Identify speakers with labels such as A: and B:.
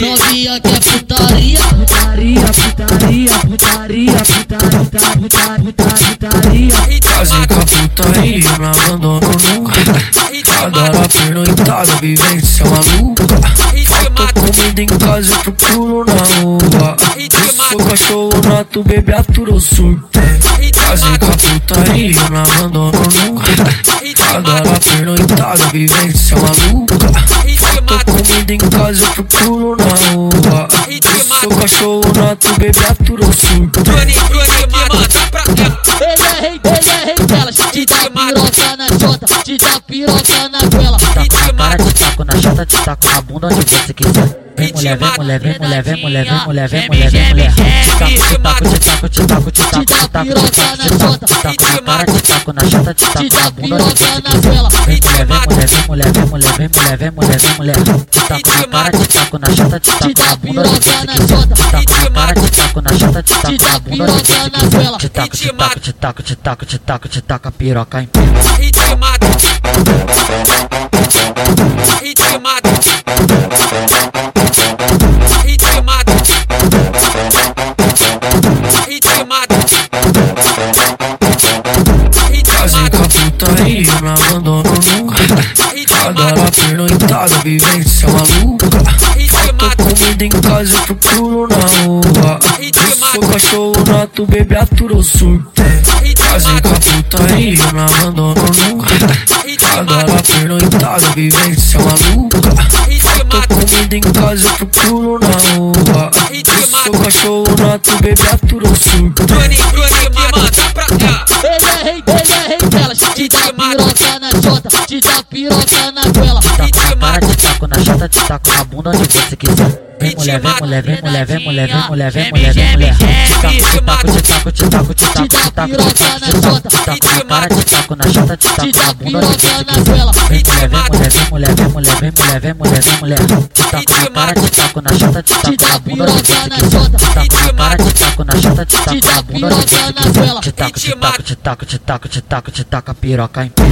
A: Novinha
B: quer é putaria. Putaria, putaria, putaria, putaria, putaria, putaria
A: Quase que a putaria me abandono nunca. Agora perno em casa, vivência maluca Falta comida em casa, eu procuro na rua. Eu sou cachorro nato, bebê aturou surta Quase que a putaria me abandono nunca. Agora perno em casa, vivência maluca Falta comida em casa, eu procuro na rua. Sou cachorro nato, bebê aturou surta.
C: Drone, drone, me manda pra cá.
B: Ele é rei, ele é rei delas. Te dá piroca na chota, te dá piroca na goela.
D: Taco na cara, te taco na chata, te taco na bunda onde você quiser. Vem mulher, vem mulher, vem mulher, vem mulher, vem mulher, vem mulher, vem mulher. Taco, te taco, te taco, te taco, te taco na cara, te taco na chata, te taco na bunda onde você quiser. Vem mulher, vem mulher, vem mulher, vem mulher, vem mulher, vem mulher, vem mulher. Te taco na cara, te taco na chata, te taco na bunda. Te taco na cara, te taco na chata, te taco na bunda. Te taco, te taco, te taco, te taco, te taco, te taco a piroca em pé.
A: Casei com a putaria, não abandono nunca. Adora pernoitada, vivência maluca. Falta comida em casa, eu procuro na rua. Eu sou cachorro nato, bebê aturou surta. Casei com a putaria, não abandono nunca. Adora pernoitada, vivência maluca. Falta comida em casa, eu procuro na rua. Cachorro nato, bebê aturou surta.
C: Drone, drone, me manda pra cá.
B: Ele é rei, ele é rei delas. Te dá piroca na chota, te dá piroca na goela.
D: cara, te taco na chata, te taco na bunda onde você quiser. Vem mulher, vem mulher, vem mulher, vem mulher, vem mulher, vem mulher, vem mulher. Taco, taco, taco, taco, taco, taco cara, te taco na chata, te taco na bunda você quiser. Vem mulher, vem mulher, vem mulher, vem mulher, vem mulher, vem mulher. Taco cara, taco na chata, te taco na bunda. Te taco cara, te taco na chata, te taco na bunda você quiser. Te taco, te taco, te taco, te taco, te taco, te taco a piroca em pé.